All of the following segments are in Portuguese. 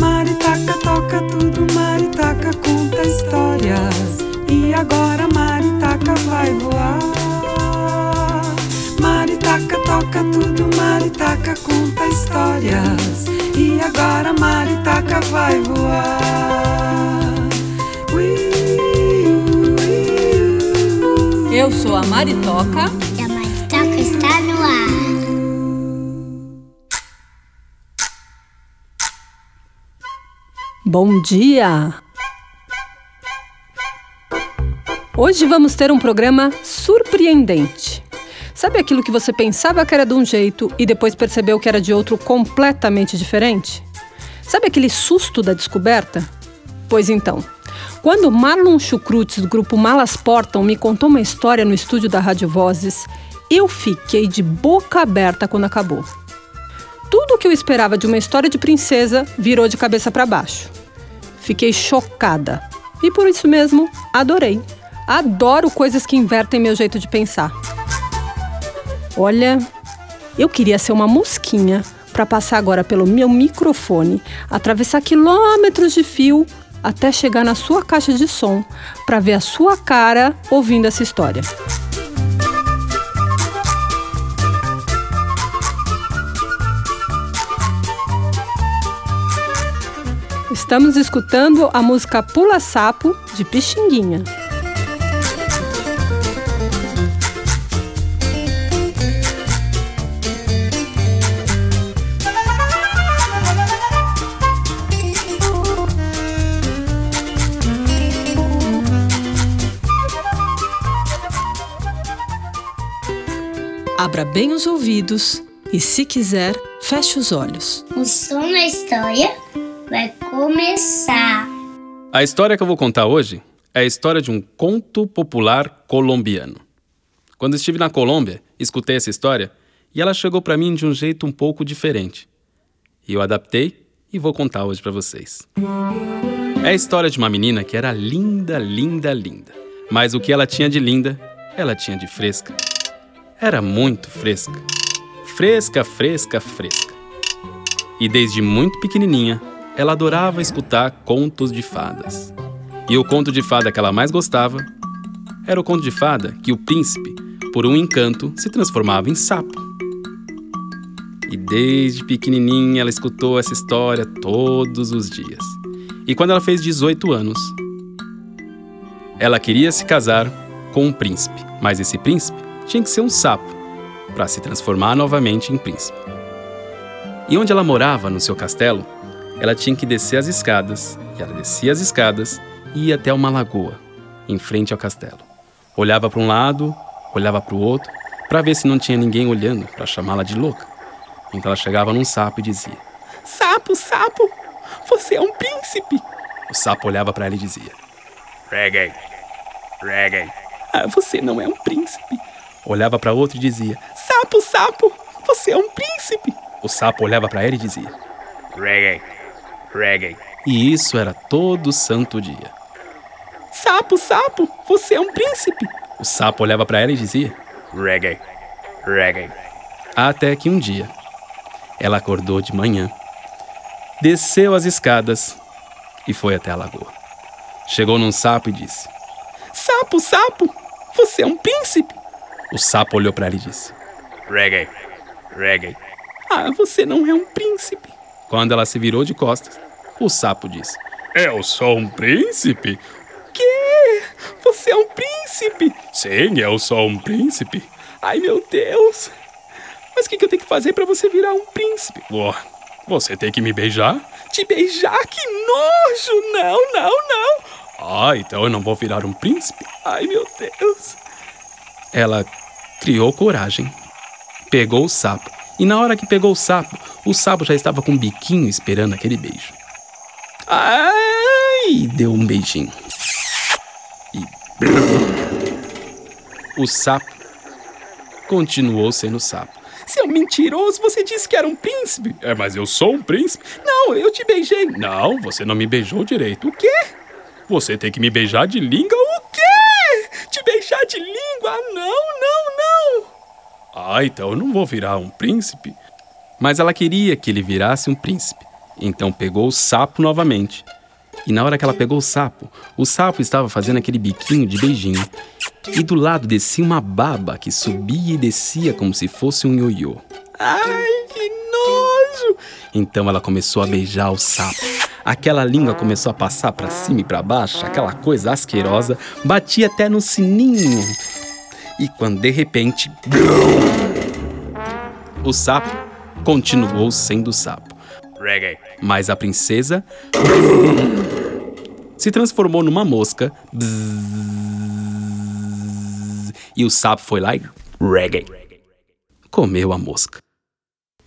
Maritaca toca tudo, Maritaca conta histórias. E agora Maritaca vai voar. Maritaca toca tudo, Maritaca conta histórias. E agora Maritaca vai voar. Eu sou a Maritoca. E a Maritoca está no ar. Bom dia! Hoje vamos ter um programa surpreendente. Sabe aquilo que você pensava que era de um jeito e depois percebeu que era de outro completamente diferente? Sabe aquele susto da descoberta? Pois então, quando Marlon Chucrutes, do grupo Malas Portam, me contou uma história no estúdio da Rádio Vozes, eu fiquei de boca aberta quando acabou. Tudo o que eu esperava de uma história de princesa virou de cabeça para baixo. Fiquei chocada. E por isso mesmo, adorei. Adoro coisas que invertem meu jeito de pensar. Olha, eu queria ser uma mosquinha para passar agora pelo meu microfone, atravessar quilômetros de fio até chegar na sua caixa de som para ver a sua cara ouvindo essa história. Estamos escutando a música Pula Sapo de Pixinguinha. Abra bem os ouvidos e, se quiser, feche os olhos. O som da história vai começar. A história que eu vou contar hoje é a história de um conto popular colombiano. Quando estive na Colômbia, escutei essa história e ela chegou para mim de um jeito um pouco diferente. E eu adaptei e vou contar hoje para vocês. É a história de uma menina que era linda, linda, linda. Mas o que ela tinha de linda, ela tinha de fresca. Era muito fresca. Fresca, fresca, fresca. E desde muito pequenininha, ela adorava escutar contos de fadas. E o conto de fada que ela mais gostava era o conto de fada que o príncipe, por um encanto, se transformava em sapo. E desde pequenininha ela escutou essa história todos os dias. E quando ela fez 18 anos, ela queria se casar com um príncipe, mas esse príncipe tinha que ser um sapo para se transformar novamente em príncipe. E onde ela morava, no seu castelo, ela tinha que descer as escadas, e ela descia as escadas e ia até uma lagoa, em frente ao castelo. Olhava para um lado, olhava para o outro, para ver se não tinha ninguém olhando para chamá-la de louca. Então ela chegava num sapo e dizia: Sapo, sapo, você é um príncipe. O sapo olhava para ela e dizia: Reggae, reggae. Ah, você não é um príncipe. Olhava para outro e dizia: Sapo, sapo, você é um príncipe. O sapo olhava para ela e dizia: Reggae, reggae. E isso era todo santo dia. Sapo, sapo, você é um príncipe. O sapo olhava para ela e dizia: Reggae, reggae. Até que um dia, ela acordou de manhã, desceu as escadas e foi até a lagoa. Chegou num sapo e disse: Sapo, sapo, você é um príncipe. O sapo olhou para ela e disse: Reggae, reggae. Ah, você não é um príncipe. Quando ela se virou de costas, o sapo disse: Eu sou um príncipe? Que? Você é um príncipe? Sim, eu sou um príncipe. Ai, meu Deus. Mas o que, que eu tenho que fazer para você virar um príncipe? Oh, você tem que me beijar? Te beijar? Que nojo! Não, não, não. Ah, então eu não vou virar um príncipe? Ai, meu Deus. Ela criou coragem, pegou o sapo, e na hora que pegou o sapo, o sapo já estava com o biquinho esperando aquele beijo. Ai! Deu um beijinho. E. O sapo continuou sendo sapo. Seu mentiroso, você disse que era um príncipe. É, mas eu sou um príncipe. Não, eu te beijei. Não, você não me beijou direito. O quê? Você tem que me beijar de língua. O quê? Te beijar de língua? Não, não. Ah, então eu não vou virar um príncipe. Mas ela queria que ele virasse um príncipe. Então pegou o sapo novamente. E na hora que ela pegou o sapo, o sapo estava fazendo aquele biquinho de beijinho. E do lado descia uma baba que subia e descia como se fosse um ioiô. Ai, que nojo! Então ela começou a beijar o sapo. Aquela língua começou a passar para cima e para baixo, aquela coisa asquerosa, batia até no sininho. E quando de repente. O sapo continuou sendo sapo. Reggae. Mas a princesa se transformou numa mosca. E o sapo foi lá e reggae. Comeu a mosca.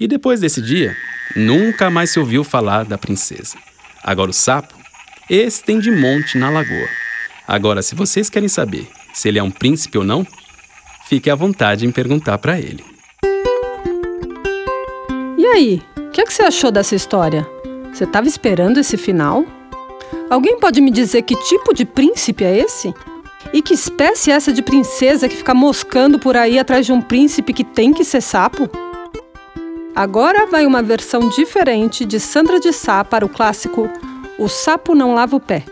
E depois desse dia, nunca mais se ouviu falar da princesa. Agora o sapo, esse tem de monte na lagoa. Agora, se vocês querem saber se ele é um príncipe ou não, fique à vontade em perguntar para ele. Aí, o que, é que você achou dessa história? Você estava esperando esse final? Alguém pode me dizer que tipo de príncipe é esse? E que espécie é essa de princesa que fica moscando por aí atrás de um príncipe que tem que ser sapo? Agora vai uma versão diferente de Sandra de Sá para o clássico O Sapo Não Lava o Pé.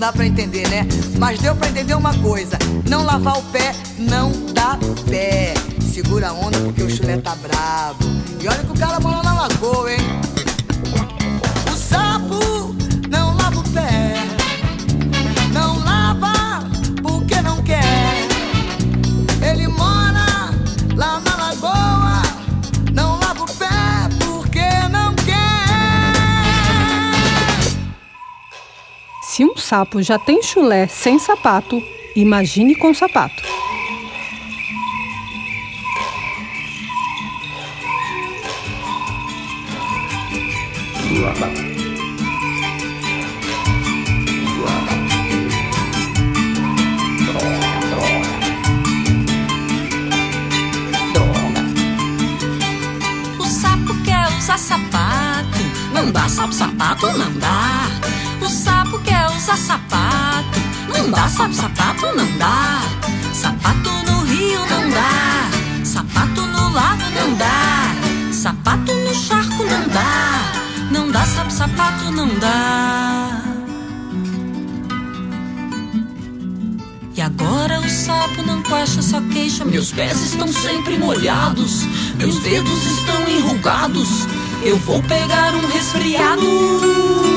Dá pra entender, né? Mas deu pra entender uma coisa: não lavar o pé não dá pé. Segura a onda porque o chulé tá bravo. E olha que o cara morou na lagoa, hein? Sapo já tem chulé sem sapato, imagine com sapato. O sapo quer usar sapato. Não dá sapo, sapato, não dá. Usar sapato. Não dá sapo, sapato, não dá. Sapato no rio não dá. Sapato no lago não dá. Sapato no charco não dá. Não dá sapo, sapato, não dá. E agora o sapo não coacha, só queixa. Meus pés estão sempre molhados, meus dedos estão enrugados. Eu vou pegar um resfriado.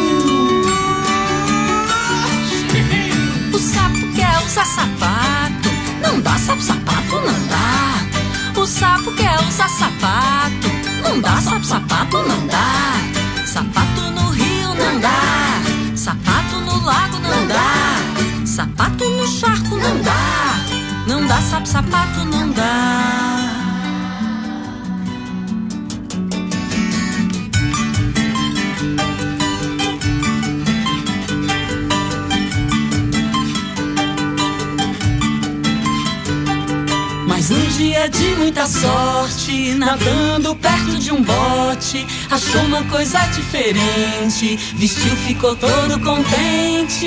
Usar sapato, não dá sapo, sapato, não dá. O sapo quer usar sapato, não dá sapo, sapato, não dá. Dia de muita sorte, nadando perto de um bote, achou uma coisa diferente, vestiu, ficou todo contente.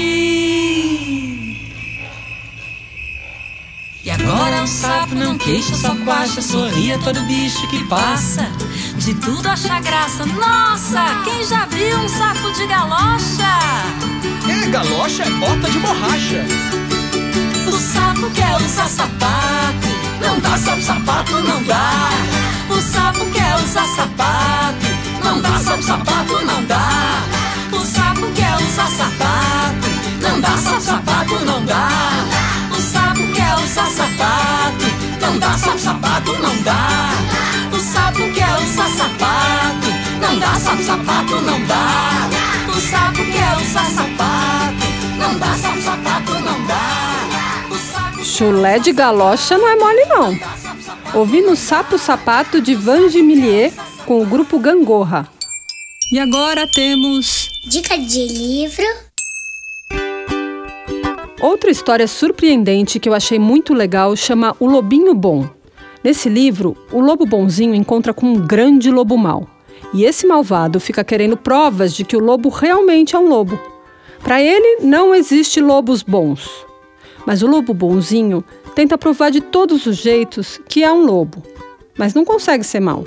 E agora o sapo não queixa, só coacha, sorria todo bicho que passa. De tudo acha graça. Nossa, quem já viu um sapo de galocha? É, galocha é bota de borracha. O sapo quer usar sapato. Não dá sapo, sapato, não dá. O sapo quer usar sapato. Não dá sapo, sapato, não dá. O sapo quer usar sapato. Não dá sapo, sapato, não dá. O sapo quer usar sapato. Não dá sapo, sapato, não dá. O sapo quer usar sapato. Não dá sapo, sapato, não dá. Chulé de galocha não é mole, não. Ouvindo Sapo Sapato de Vange Millier com o grupo Gangorra. E agora temos Dica de livro. Outra história surpreendente que eu achei muito legal chama O Lobinho Bom. Nesse livro, o lobo bonzinho encontra com um grande lobo mau. E esse malvado fica querendo provas de que o lobo realmente é um lobo. Para ele, não existe lobos bons. Mas o lobo bonzinho tenta provar de todos os jeitos que é um lobo, mas não consegue ser mau.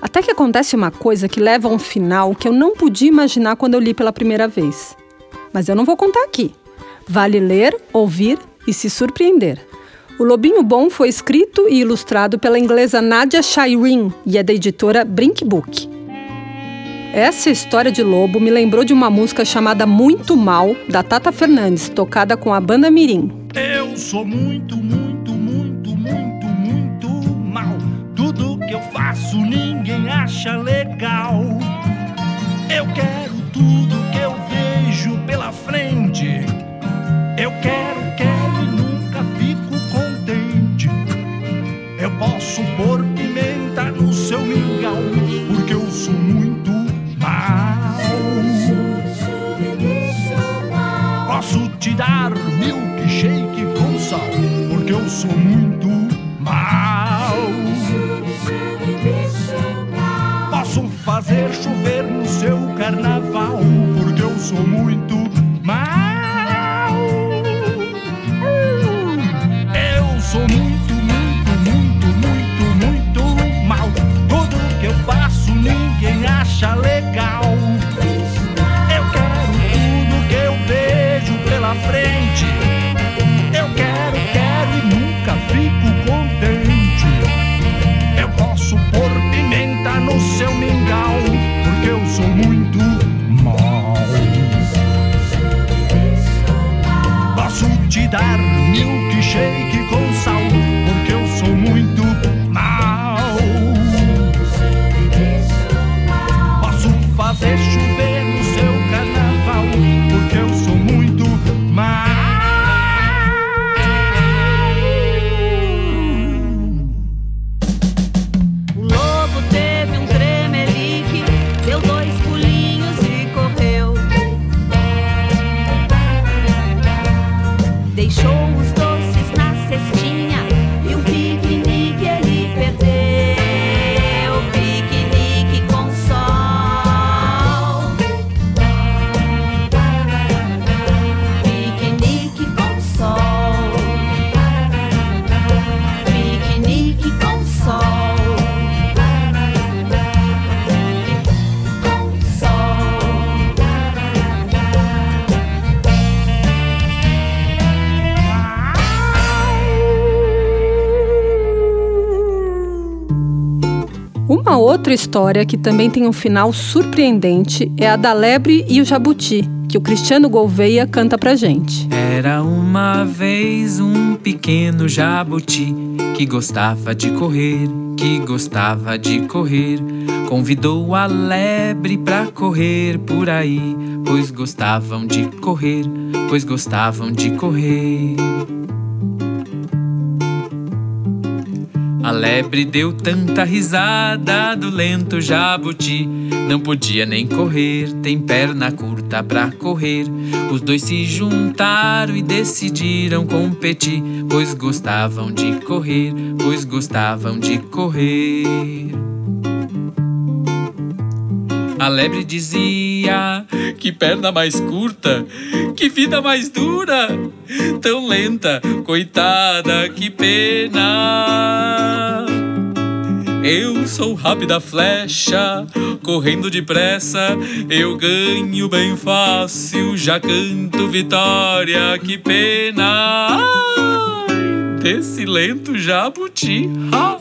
Até que acontece uma coisa que leva a um final que eu não podia imaginar quando eu li pela primeira vez. Mas eu não vou contar aqui. Vale ler, ouvir e se surpreender. O Lobinho Bom foi escrito e ilustrado pela inglesa Nadia Shireen e é da editora Brink Book. Essa história de lobo me lembrou de uma música chamada Muito Mal, da Tata Fernandes, tocada com a banda Mirim. Eu sou muito, muito, muito, muito, muito mal. Tudo que eu faço ninguém acha legal. Eu quero tudo Uma outra história que também tem um final surpreendente é a da lebre e o jabuti, que o Cristiano Gouveia canta pra gente. Era uma vez um pequeno jabuti que gostava de correr, que gostava de correr. Convidou a lebre pra correr por aí, pois gostavam de correr, pois gostavam de correr. Lebre deu tanta risada do lento jabuti. Não podia nem correr, tem perna curta pra correr. Os dois se juntaram e decidiram competir, pois gostavam de correr, pois gostavam de correr. A lebre dizia: Que perna mais curta, que vida mais dura, tão lenta, coitada, que pena. Eu sou rápida flecha, correndo depressa, eu ganho bem fácil, já canto vitória, que pena. Desse lento jabuti, ha,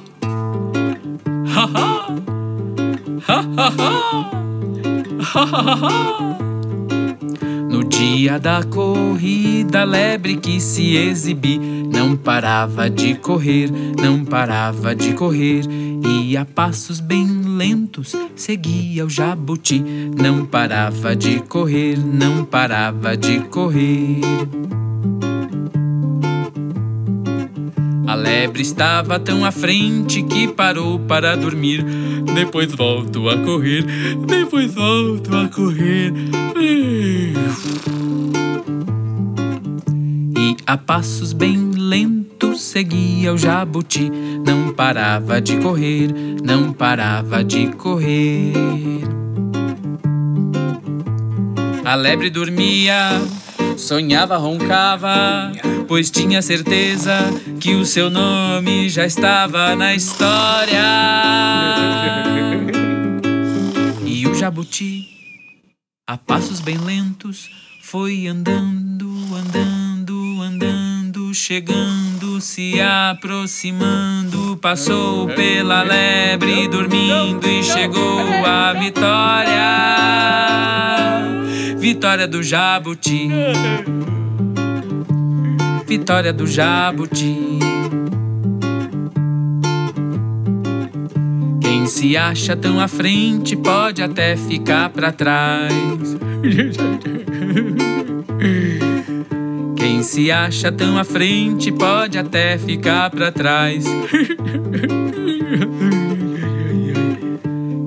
ha, ha, ha, ha, ha. No dia da corrida, a lebre que se exibir não parava de correr, não parava de correr. E a passos bem lentos seguia o jabuti, não parava de correr, não parava de correr. A lebre estava tão à frente que parou para dormir. Depois volto a correr, depois volto a correr. E a passos bem lentos seguia o jabuti. Não parava de correr, não parava de correr. A lebre dormia, sonhava, roncava, pois tinha certeza que o seu nome já estava na história. E o jabuti, a passos bem lentos, foi andando, andando, andando, chegando, se aproximando, passou pela lebre dormindo e chegou à vitória. Vitória do jabuti. Vitória do jabuti. Quem se acha tão à frente pode até ficar para trás. Quem se acha tão à frente pode até ficar para trás.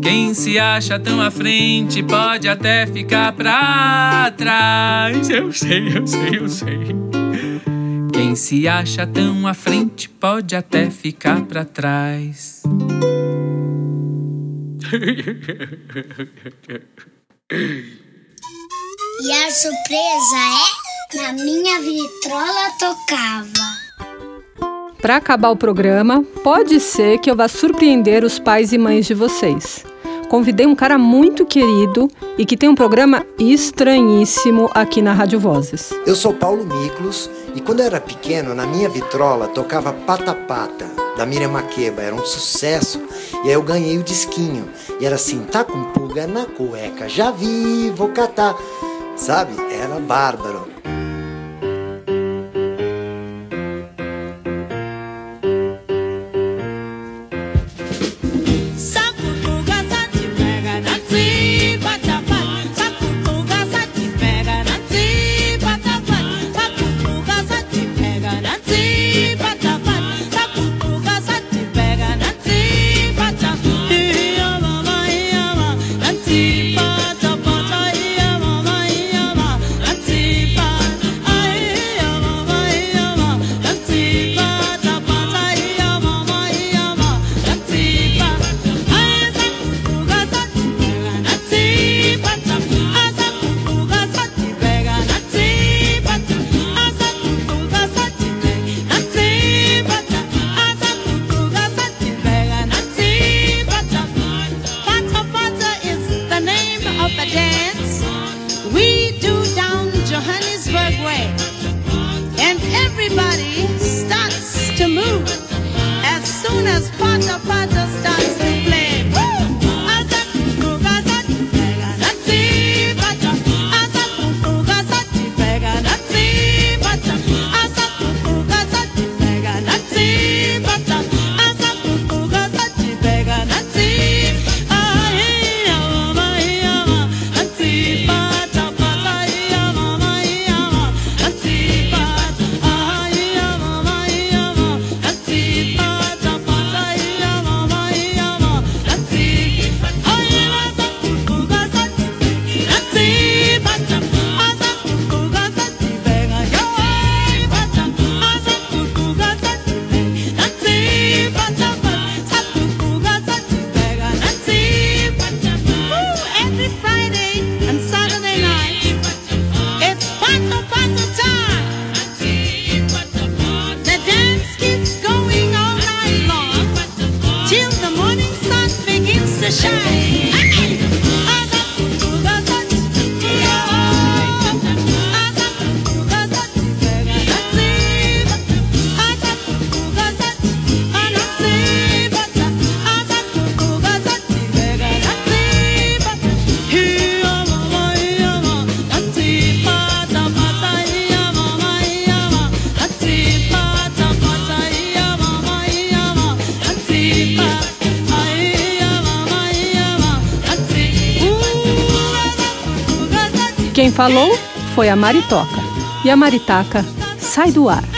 Quem se acha tão à frente pode até ficar pra trás. Eu sei, eu sei, eu sei. Quem se acha tão à frente pode até ficar pra trás. E a surpresa é: na minha vitrola tocava. Para acabar o programa, pode ser que eu vá surpreender os pais e mães de vocês. Convidei um cara muito querido e que tem um programa estranhíssimo aqui na Rádio Vozes. Eu sou Paulo Miklos e quando eu era pequeno, na minha vitrola tocava Pata Pata, da Miriam Makeba, era um sucesso. E aí eu ganhei o disquinho. E era assim, tá com pulga na cueca, já vi, vou catar. Sabe? Era bárbaro. Falou foi a Maritoca. E a Maritaca sai do ar.